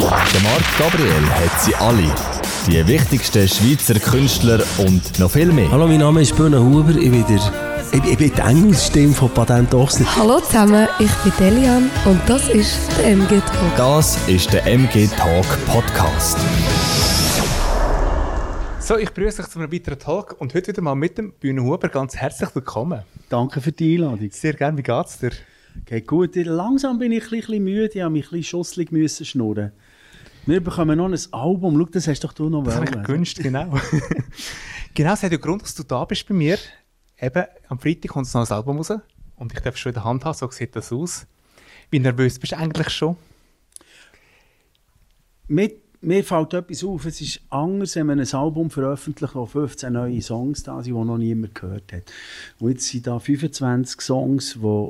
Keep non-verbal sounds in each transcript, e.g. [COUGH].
Der Marc Gabriel hat sie alle. Die wichtigsten Schweizer Künstler und noch viel mehr. Hallo, mein Name ist Böhne Huber. Ich bin, der, ich, ich bin die Engelsstimme von Patent Ochsner. Hallo zusammen, ich bin Delian und das ist der MG Talk. Das ist der MG Talk Podcast. So, ich begrüße euch zu einem weiteren Talk und heute wieder mal mit dem Bühne Huber. Ganz herzlich willkommen. Danke für die Einladung. Sehr gerne, wie geht's dir? Geht gut. Langsam bin ich ein bisschen müde, ich habe mich ein bisschen schusselig müssen schnurren. Wir bekommen noch ein Album. Schau, das hast doch du noch Das ich gewünscht, genau. [LAUGHS] genau, das hat ja Grund, dass du da bist bei mir. Eben, am Freitag kommt noch ein Album raus und ich darf es schon in der Hand haben, so sieht das aus. Wie nervös bist du eigentlich schon? Mit, mir fällt etwas auf, es ist anders, wenn man ein Album veröffentlicht, wo 15 neue Songs da sind, die noch niemand gehört hat. Und jetzt sind da 25 Songs, die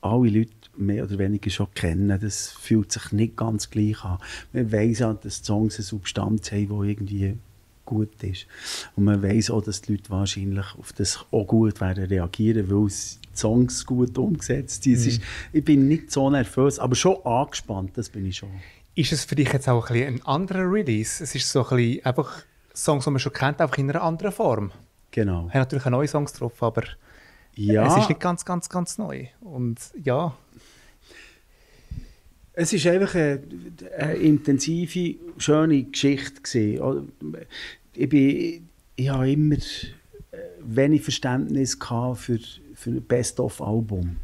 alle Leute mehr oder weniger schon kennen. Das fühlt sich nicht ganz gleich an. Man weiss auch, dass die Songs eine Substanz haben, die irgendwie gut ist. Und man weiss auch, dass die Leute wahrscheinlich auf das auch gut werden reagieren, weil die Songs gut umgesetzt sind. Ist, ich bin nicht so nervös, aber schon angespannt, das bin ich schon. Ist es für dich jetzt auch ein, bisschen ein anderer Release? Es ist so ein bisschen einfach Songs, die man schon kennt, einfach in einer anderen Form. Genau. Ich habe natürlich auch neue Songs drauf, aber Ja. es ist nicht ganz, ganz, ganz neu. Und ja, Es ist einfach eine, eine intensive, schöne Geschichte gewesen. Ich, bin, ich habe immer äh, wenig Verständnis gehabt für, für ein Best-of-Album.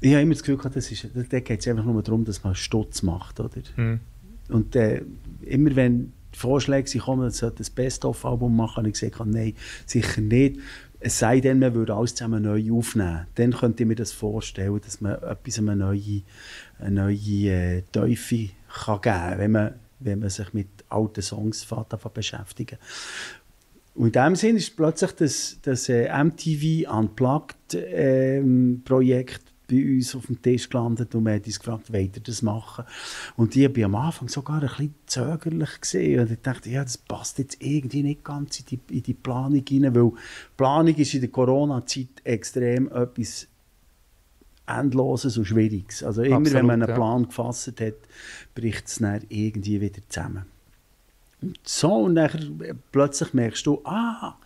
Ich habe immer das Gefühl gehabt, das ist, da geht es einfach nur darum, dass man Stutz macht. Oder? Mhm. Und äh, immer wenn Vorschläge sie kommen, man sollte ein Best-of-Album machen, habe ich gesagt, nein, sicher nicht. Es sei denn, man würde alles zusammen neu aufnehmen. Dann könnte ich mir das vorstellen, dass man etwas eine neue, eine neue äh, Teufel kann geben kann, wenn man, wenn man sich mit alten Songs beschäftigen. Und in dem Sinn ist plötzlich das, das äh, MTV Unplugged ähm, bei uns auf dem Tisch gelandet und wir haben uns gefragt, wollt ihr das machen? Und ich war am Anfang sogar ein bisschen zögerlich gesehen und ich dachte, ja, das passt jetzt irgendwie nicht ganz in die, in die Planung hinein, weil Planung ist in der Corona-Zeit extrem etwas Endloses und Schwieriges. Also immer, Absolut, wenn man einen ja. Plan gefasst hat, bricht es dann irgendwie wieder zusammen. Und so, und dann plötzlich merkst du, ah,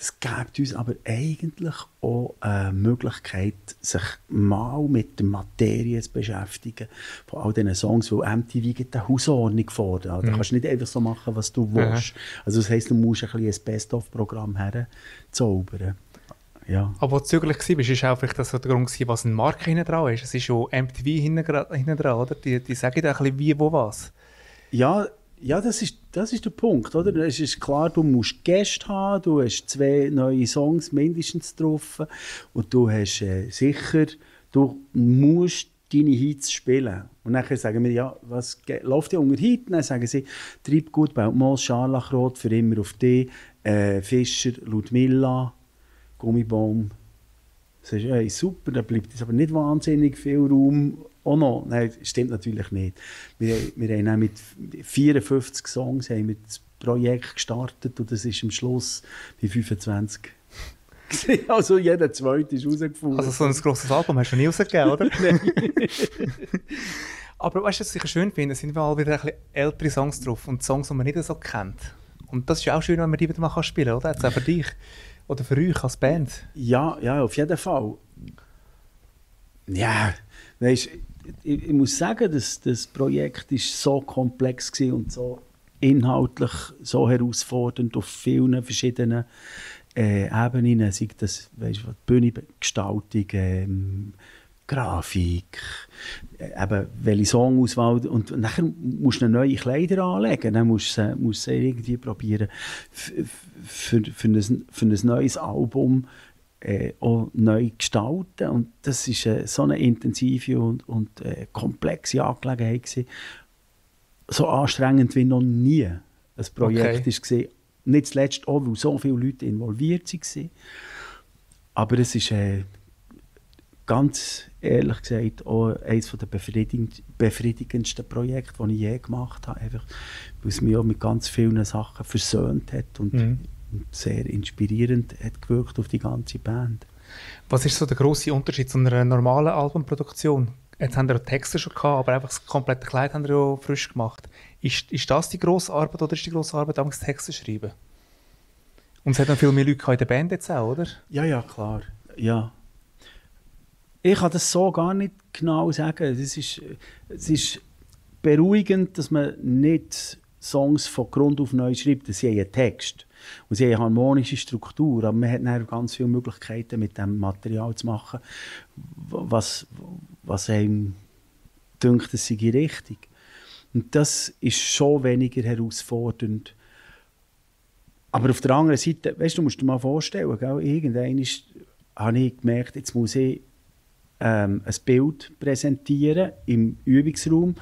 das gibt uns aber eigentlich auch eine Möglichkeit, sich mal mit der Materie zu beschäftigen von all diesen Songs, weil MTV gibt eine Hausordnung vor. Da Mhm. kannst du nicht einfach so machen, was du willst. Also das heisst, du musst ein, ein Best-of-Programm herzaubern. Ja. Aber als du zögerlich warst, war auch vielleicht das der Grund, was ein Marke hinten dran ist. Es ist schon MTV hinten dran, oder? Die, die sagen dir ein bisschen wie, wo, was. Ja, ja das, ist, das ist der Punkt. Oder? Es ist klar, du musst Gäste haben, du hast zwei neue Songs mindestens drauf und du hast äh, sicher, du musst deine Hits spielen. Und dann sagen wir, ja, was läuft ja unter Hit? Dann sagen sie, Treibgut, Beltmoos, Scharlachrot, für immer auf dich, äh, Fischer, Ludmilla, Gummibaum. Das ist hey, super, da bleibt jetzt aber nicht wahnsinnig viel Raum. Auch noch, nein, stimmt natürlich nicht. Wir, wir haben mit 54 Songs haben wir das Projekt gestartet und das ist am Schluss bei 25. gewesen. [LAUGHS] also jeder zweite ist rausgefunden. Also so ein grosses Album hast du nie rausgegeben, oder? [LAUGHS] [LAUGHS] Aber weißt du, was ich schön finde? Sind mal wieder ein bisschen ältere Songs drauf und Songs, die man nicht so kennt. Und das ist ja auch schön, wenn man die wieder mal kann spielen kann, oder? Jetzt auch für dich. Oder für euch als Band. Ja, ja, auf jeden Fall. Ja, weißt, ich, ich muss sagen, dass das Projekt ist so komplex war und so inhaltlich so herausfordernd auf vielen verschiedenen äh, Ebenen, sei das weißt, Bühnengestaltung, ähm, Grafik, äh, eben welche Songauswahl und nachher musst du neue Kleider anlegen, dann musst du musst du irgendwie probieren. Für, für, ein, für ein neues Album äh, auch neu gestalten und das ist äh, so eine intensive und, und äh, komplexe Angelegenheit gewesen. so anstrengend wie noch nie ein Projekt Okay. ist gewesen. nicht zuletzt auch, weil so viele Leute involviert waren aber es ist äh, ganz ehrlich gesagt auch eines der befriedigend, befriedigendsten Projekte, die ich je gemacht habe. Einfach, weil es mich auch mit ganz vielen Sachen versöhnt hat und, Mhm. Und sehr inspirierend hat gewirkt auf die ganze Band. Was ist so der grosse Unterschied zu einer normalen Albumproduktion? Jetzt haben wir Texte schon gehabt, aber einfach das komplette Kleid haben wir ja frisch gemacht. Ist, ist das die grosse Arbeit oder ist die grosse Arbeit, damals Texte schreiben? Und es hat dann viel mehr Leute in der Band jetzt auch, oder? Ja, ja, klar. Ja. Ich kann das so gar nicht genau sagen. Es ist, es ist beruhigend, dass man nicht Songs von Grund auf neu schreibt. Sie haben einen Text und sie haben harmonische Struktur, aber man hat dann ganz viele Möglichkeiten, mit dem Material zu machen, was, was einem denkt, es sei richtig. Und das ist schon weniger herausfordernd. Aber auf der anderen Seite, weißt du, musst dir mal vorstellen, gell, irgendwann habe ich gemerkt, jetzt muss ich ähm, ein Bild präsentieren im Übungsraum,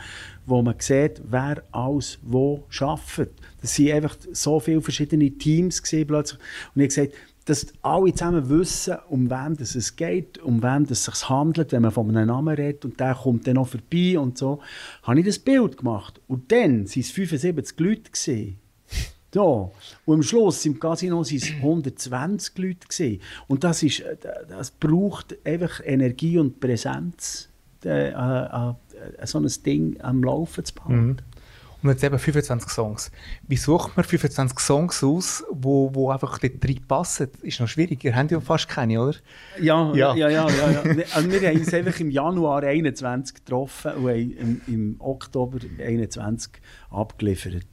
wo man sieht, wer alles wo arbeitet. Das waren einfach so viele verschiedene Teams plötzlich. Und ich habe gesagt, dass alle zusammen wissen, um wen es geht, um wen es sich handelt, wenn man von einem Namen redet und der kommt dann noch vorbei und so, habe ich das Bild gemacht. Und dann waren es 75 Leute. Gewesen. Ja. Und am Schluss im Casino waren es 120 Leute. Gewesen. Und das, ist, äh, das braucht einfach Energie und Präsenz, äh, äh, äh, so ein Ding am Laufen zu behalten. Mhm. Und jetzt eben 25 Songs. Wie sucht man 25 Songs aus, wo, wo einfach dort drin passen? Ist noch schwierig. Ihr habt ja fast keine, oder? Ja, ja, ja. ja, ja, ja. also wir haben uns einfach im Januar 21 getroffen und haben im, im Oktober 21 abgeliefert.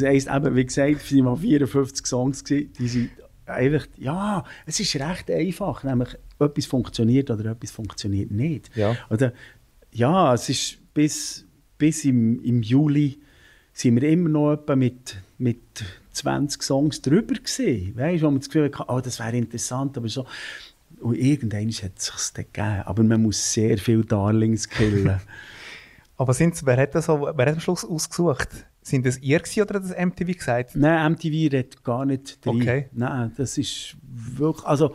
Das heisst eben, wie gesagt, es waren 54 Songs, gewesen, die sind einfach, ja, es ist recht einfach, nämlich etwas funktioniert oder etwas funktioniert nicht. Ja, oder, ja es ist bis, bis im, im Juli sind wir immer noch etwa mit, mit 20 Songs drüber gewesen. Weißt du, wo man das Gefühl hatte, oh, das wäre interessant, aber so. Und irgendwann hat es sich dann gegeben. Aber man muss sehr viele Darlings killen. [LAUGHS] aber sind's, wer, hat das, wer hat am Schluss ausgesucht? Sind das ihr oder hat das MTV gesagt? Nein, MTV redet gar nicht drin. Okay. Nein, das ist wirklich, also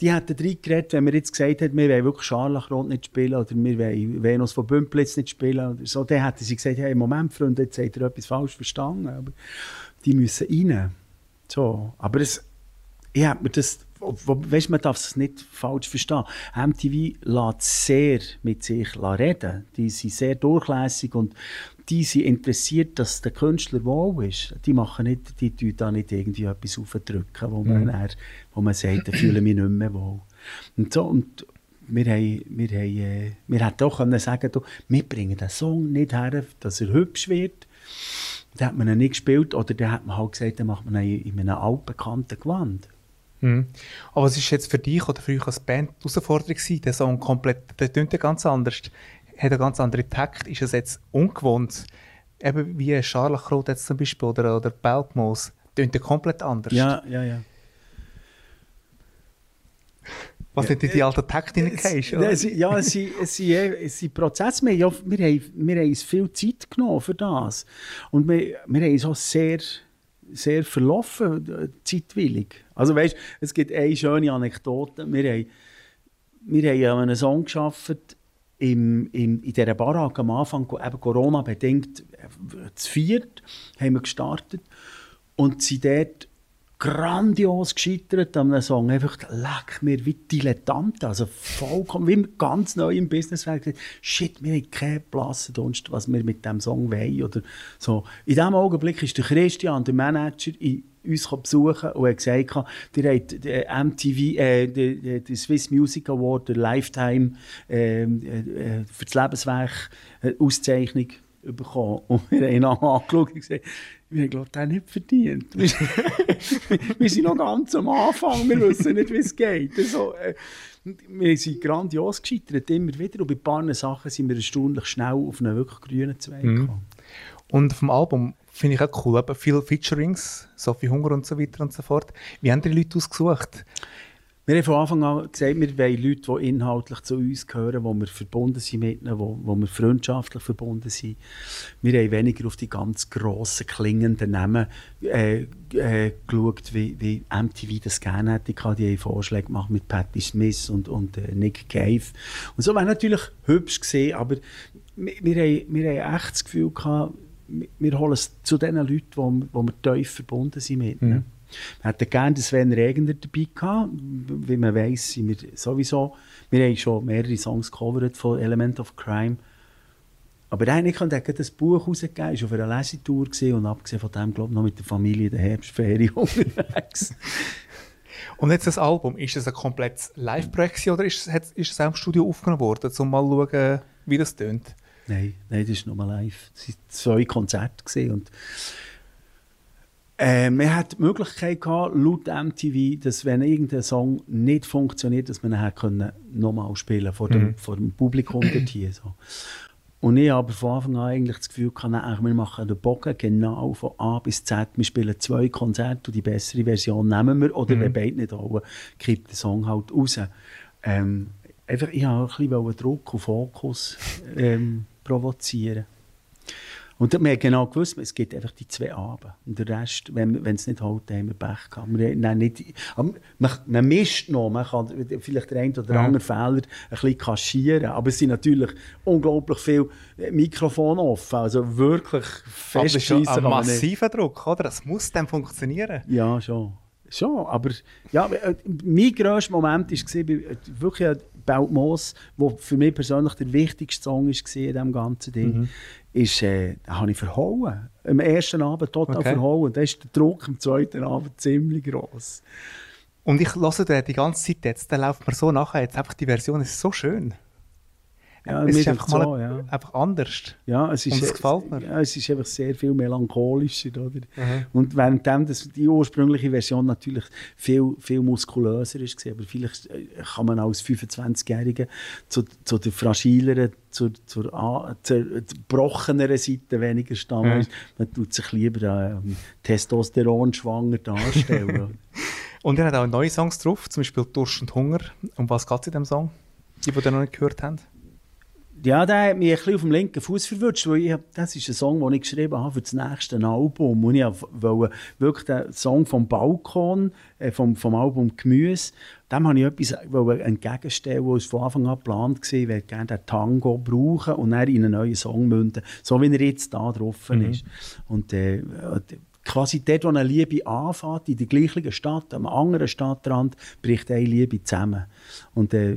die hätten drin geredet, wenn wir jetzt gesagt hätten, wir wollen wirklich Scharlachrot nicht spielen oder wir wollen Venus von Bümplitz nicht spielen oder so, dann hätten sie gesagt, hey, Moment, Freunde, jetzt habt ihr etwas falsch verstanden. Aber die müssen rein. So, aber es, ich habe mir das, weißt, man darf es nicht falsch verstehen. MTV lässt sehr mit sich reden. Die sind sehr durchlässig und die sind interessiert, dass der Künstler wohl ist. Die machen nicht, die tun da nicht irgendwie etwas aufdrücken, wo man, mhm. dann, wo man sagt, da fühle mich nicht mehr wohl. Und so, und wir, haben, wir, haben, äh, wir hätten auch können sagen du, wir bringen den Song nicht her, dass er hübsch wird. Dann hat man ihn nicht gespielt oder dann hat man halt gesagt, dann macht man ihn in einem altbekannten Gewand. Mhm. Aber was ist jetzt für dich oder für euch als Band die Herausforderung gewesen? Der Song komplett, der ja ganz anders hat einen ganz anderen Takt, ist es jetzt ungewohnt. Eben wie Scharlachrot jetzt zum Beispiel oder, oder Belgmoos, tönt komplett anders. Ja, ja, ja. Was nicht in die alte Takt hineingehst, Ja, es, ja, es, sind, es, sind, es sind Prozesse. Wir, ja, wir, haben, wir haben uns viel Zeit genommen für das. Und wir, wir haben uns auch sehr, sehr verlaufen, zeitwillig. Also weißt, es gibt eine schöne Anekdote. Wir haben, wir haben einen Song geschafft, im, im, in dieser Baracke am Anfang, eben Corona-bedingt, äh, zu viert, haben wir gestartet und sind dort grandios gescheitert an einem Song. Einfach, leck mir wie Dilettanten, also vollkommen, wie ganz neu im Business waren. Shit, wir haben keine Blasse Dunst, was wir mit diesem Song wollen. Oder so. In diesem Augenblick ist der Christian, der Manager, in uns besuchen und hat gesagt, ihr habt den MTV, äh, den, den Swiss Music Award, der Lifetime ähm, äh, für das Lebenswerk äh, Auszeichnung bekommen. Und wir haben ihn angeschaut und gesagt, wir haben ich nicht verdient. [LAUGHS] wir sind noch ganz am Anfang, wir wissen nicht, wie es geht. Also, äh, wir sind grandios gescheitert, immer wieder. Und bei ein paar Sachen sind wir erstaunlich schnell auf einen wirklich grünen Zweig mhm. gekommen. Und vom Album finde ich auch cool. Aber viele Featurings, Sophie Hunger und so weiter und so fort. Wie haben die Leute ausgesucht? Wir haben von Anfang an gesagt, wir wollen Leute, die inhaltlich zu uns gehören, wo wir verbunden sind mit ihnen, wo, wo wir freundschaftlich verbunden sind. Wir haben weniger auf die ganz grossen, klingenden Namen äh, äh, geschaut, wie, wie MTV das gerne hätte. Die haben Vorschläge gemacht mit Patti Smith und, und äh, Nick Cave. Und so war natürlich hübsch gesehen, aber wir, wir, haben, wir haben echt das Gefühl gehabt, wir holen es zu den Leuten, wo, wo wir tief verbunden sind mit. Mhm. Wir hätten gerne Sven Regender dabei gehabt. Wie man weiss, sind wir sowieso, wir haben schon mehrere Songs gecovert von Element of Crime. Aber eigentlich hat er das Buch rausgegeben, war auf einer Lesetour und abgesehen von dem, glaube ich, noch mit der Familie in der Herbstferien [LAUGHS] unterwegs. Und jetzt das Album, ist das ein komplettes Live-Projekt oder ist es, ist es auch im Studio aufgenommen worden, um mal zu schauen, wie das tönt? Nein, nein, das ist nur live. Es waren zwei Konzerte gewesen und äh, man hat die Möglichkeit gehabt, laut MTV, dass wenn irgendein Song nicht funktioniert, dass man ihn nochmal spielen vor dem, mhm. vor dem Publikum dort hier. So. Und ich habe von Anfang an eigentlich das Gefühl gehabt, wir machen den Bogen genau von A bis Z. Wir spielen zwei Konzerte und die bessere Version nehmen wir. Oder mhm. wenn beide nicht wollen, kippt der Song halt raus. Ähm, einfach, ich wollte ein bisschen Druck und Fokus ähm, provozieren. Und wir haben genau gewusst, es gibt einfach die zwei Abend. Und der Rest, wenn, es nicht hält, haben wir Pech gehabt. Wir, nein, nicht, man, man mischt noch, man kann vielleicht den einen oder ja. anderen Fehler ein bisschen kaschieren, aber es sind natürlich unglaublich viele Mikrofone offen, also wirklich festschießen. Das ist ein massiver Druck, oder? Das muss dann funktionieren. Ja, schon. Schon, aber ja, äh, mein grösster Moment war wirklich Beltmoos, der für mich persönlich der wichtigste Song war in diesem ganzen Ding. Mhm ist, äh, habe ich verhauen. Am ersten Abend total okay. verhauen. Da ist der Druck am zweiten Abend ziemlich groß. Und ich lasse dir die ganze Zeit jetzt, dann läuft mir so nachher, jetzt einfach die Version ist so schön. Ja, es ist einfach, so, mal ja. Einfach anders. Ja, es ist, und es gefällt mir. Ja, es ist einfach sehr viel melancholischer. Oder? Mhm. Und währenddem das, die ursprüngliche Version natürlich viel, viel muskulöser ist, aber vielleicht äh, kann man als 25-Jähriger zu, zu der fragileren, zur, zur, zur gebrochenen Seite weniger stammen. Mhm. Man tut sich lieber äh, Testosteron schwanger darstellen. [LAUGHS] und er hat auch neue Songs drauf, zum Beispiel Durst und Hunger. Um was geht es in diesem Song? Die, die ihr noch nicht gehört habt? Ja, der hat mich ein bisschen auf dem linken Fuß verwünscht, weil ich das ist ein Song, den ich geschrieben habe für das nächste Album. Und ich wollte wirklich den Song vom Balkon, äh, vom, vom Album Gemüse, dem habe ich etwas entgegenstellen, was von Anfang an geplant war. Ich würde gerne den Tango brauchen und dann in einen neuen Song münden, so wie er jetzt da drauf mhm. ist. Und äh, quasi dort, wo eine Liebe anfängt, in der gleichen Stadt, am anderen Stadtrand, bricht eine Liebe zusammen. Und äh,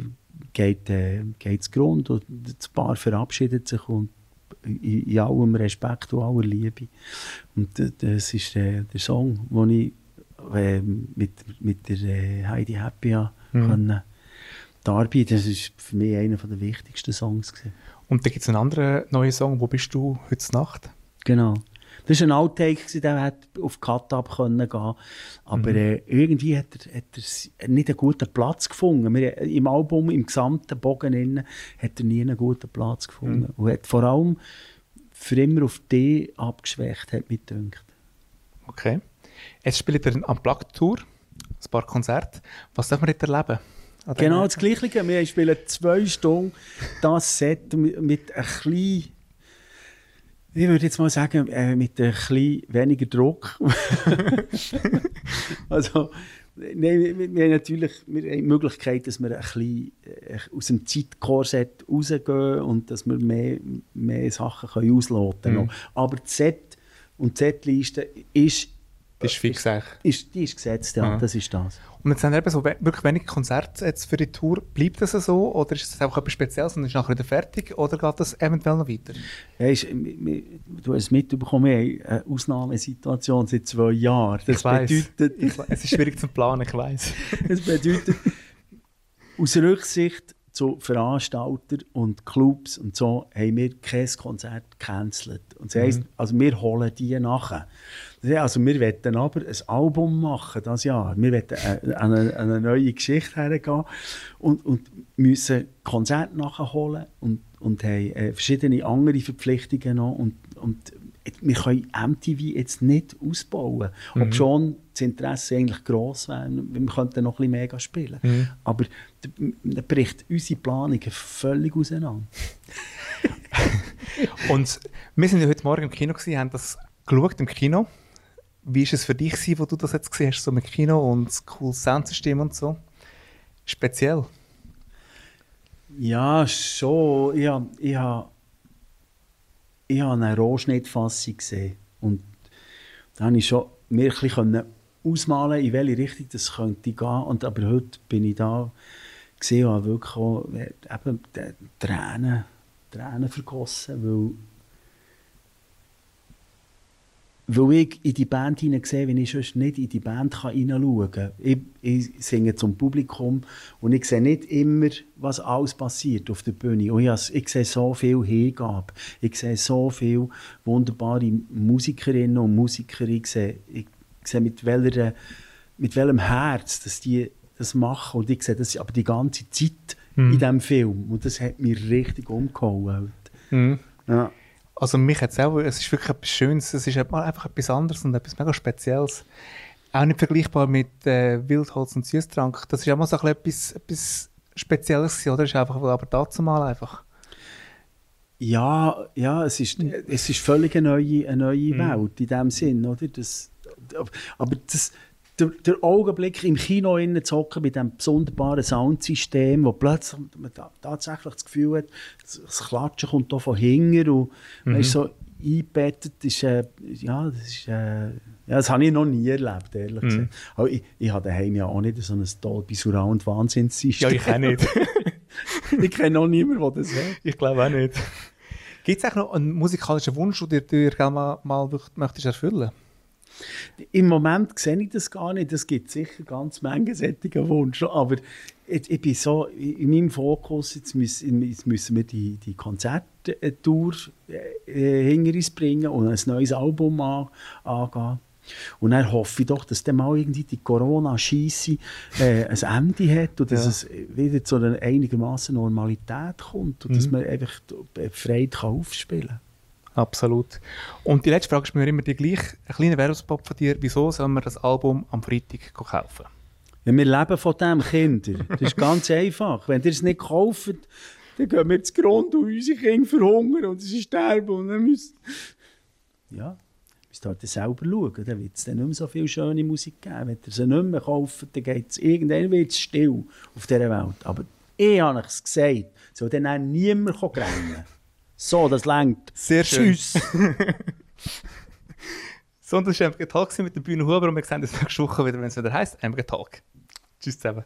geht äh, Grund und das Paar verabschiedet sich und in, in allem Respekt und aller Liebe. Und äh, das ist äh, der Song, den ich äh, mit, mit der äh, Heidi Happy mhm. können darbieten. Das ist für mich einer der wichtigsten Songs. Gewesen. Und da gibt es einen anderen neuen Song, «Wo bist du heute Nacht?» Genau. Das war ein Outtake, der hätte auf Cut up können gehen Aber mhm. äh, irgendwie hat er, hat er nicht einen guten Platz gefunden. Wir, Im Album, im gesamten Bogen innen, hat er nie einen guten Platz gefunden. Mhm. Und hat vor allem für immer auf D abgeschwächt, hat mich gedacht. Okay. Jetzt spielt er am Plug-Tour, ein paar Konzerte. Was darf man jetzt erleben? Genau das Gleiche. Wir spielen zwei Stunden das Set mit, mit ein bisschen ich würde jetzt mal sagen, äh, mit ein bisschen weniger Druck. [LAUGHS] also, nein, wir, wir, haben natürlich wir haben die Möglichkeit, dass wir ein bisschen äh, aus dem Zeitkorsett rausgehen und dass wir mehr, mehr Sachen können ausloten können. Mhm. Aber die Set und Setliste ist das ist fix Ist, die ist gesetzt, ja, Aha. das ist das. Und jetzt haben wir eben so wirklich wenige Konzerte jetzt für die Tour. Bleibt das so oder ist das einfach etwas Spezielles und ist nachher wieder fertig oder geht das eventuell noch weiter? Ja, ist, du hast es mitbekommen, wir haben eine Ausnahmesituation seit zwei Jahren. Das ich weiss. bedeutet... Ich, es ist schwierig zu planen, ich weiß. das [LAUGHS] bedeutet, aus Rücksicht zu Veranstaltern und Clubs und so haben wir kein Konzert gecancelt. Und das heisst, mhm. also wir holen die nachher. Also wir wollen aber ein Album machen das Jahr. Wir wollen an eine, eine, neue Geschichte hergehen und, und müssen Konzerte nachholen und, und haben äh, verschiedene andere Verpflichtungen noch und, und wir können MTV jetzt nicht ausbauen. Mhm. Ob schon das Interesse eigentlich gross wäre, wir könnten noch ein bisschen mehr spielen. Mhm. Aber da bricht unsere Planung völlig auseinander. [LAUGHS] und wir sind ja heute Morgen im Kino gewesen, haben das geschaut im Kino. Wie war es für dich, gewesen, wo du das jetzt gesehen hast, so im Kino und das cooles Soundsystem und so? Speziell? Ja, schon. Ich habe, ich habe, ich habe eine Rohschnittfassung gesehen und da konnte ich schon mir ein ausmalen, in welche Richtung das könnte gehen. Und, aber heute bin ich da gesehen und habe wirklich auch, äh, eben, äh, Tränen, Tränen vergossen, weil weil ich in die Band hineinsehe, wenn ich sonst nicht in die Band hineinschauen kann. Ich, ich singe zum Publikum und ich sehe nicht immer, was alles passiert auf der Bühne. Und ich, ich sehe so viel Hingabe. Ich sehe so viele wunderbare Musikerinnen und Musiker. Ich sehe, ich sehe mit, welcher, mit welchem Herz dass die das machen. Und ich sehe das aber die ganze Zeit Mhm. in diesem Film. Und das hat mich richtig umgehauen. Mhm. Ja. Also mich hat es auch, es ist wirklich etwas Schönes, es ist mal einfach etwas anderes und etwas mega Spezielles. Auch nicht vergleichbar mit äh, Wildholz und Süßtrank. Das ist auch mal so ein etwas, etwas Spezielles oder? Das ist einfach aber dazu mal einfach. Ja, ja, es ist, es ist völlig eine neue, eine neue Welt in dem Sinn, oder? Das, aber das, der, der Augenblick im Kino hocken mit diesem sonderbaren Soundsystem, wo plötzlich man ta- tatsächlich das Gefühl hat, das Klatschen kommt hier von hinten und man ist so eingebettet, ist, äh, ja, das ist, äh, ja, das habe ich noch nie erlebt, ehrlich gesagt. Aber ich, ich habe daheim ja auch nicht so ein Dolby Surround Ja, Wahnsinnssystem. ich auch nicht. [LAUGHS] ich kenne noch niemanden, der das hat. ich glaube auch nicht. Gibt es noch einen musikalischen Wunsch, den du dir gerne mal, mal möchtest erfüllen Im Moment sehe ich das gar nicht. Es gibt sicher ganz Menge solcher Wünsche. Aber ich, ich bin so in meinem Fokus, jetzt müssen, jetzt müssen wir die, die Konzerttour äh, hinter uns bringen und ein neues Album an, angehen. Und dann hoffe ich doch, dass dann mal irgendwie die Corona-Scheisse äh, ein Ende hat und dass Ja. es wieder zu einer einigermaßen Normalität kommt und dass man einfach befreit kann aufspielen kann. Absolut. Und die letzte Frage ist mir immer die gleiche. Ein kleiner Werbespot von dir. Wieso soll man das Album am Freitag kaufen? Ja, wir leben von dem, Kinder. Das ist ganz [LAUGHS] einfach. Wenn ihr es nicht kauft, dann gehen wir zu Grund und unsere Kinder verhungern und sie sterben. Und dann müssen... Ja, müsst ihr halt selber schauen. Dann wird es dann nicht mehr so viel schöne Musik geben. Wenn ihr sie nicht mehr kauft, dann geht es irgendwann wird's still auf dieser Welt. Aber ich habe es gesagt, soll dann auch niemand rennen. So, das längt. Sehr schön. Tschüss. [LAUGHS] So, und das war MG Talk mit der Bühne Huber und wir sehen uns nächste Woche wieder, wenn es wieder heisst MG Talk. Tschüss zusammen.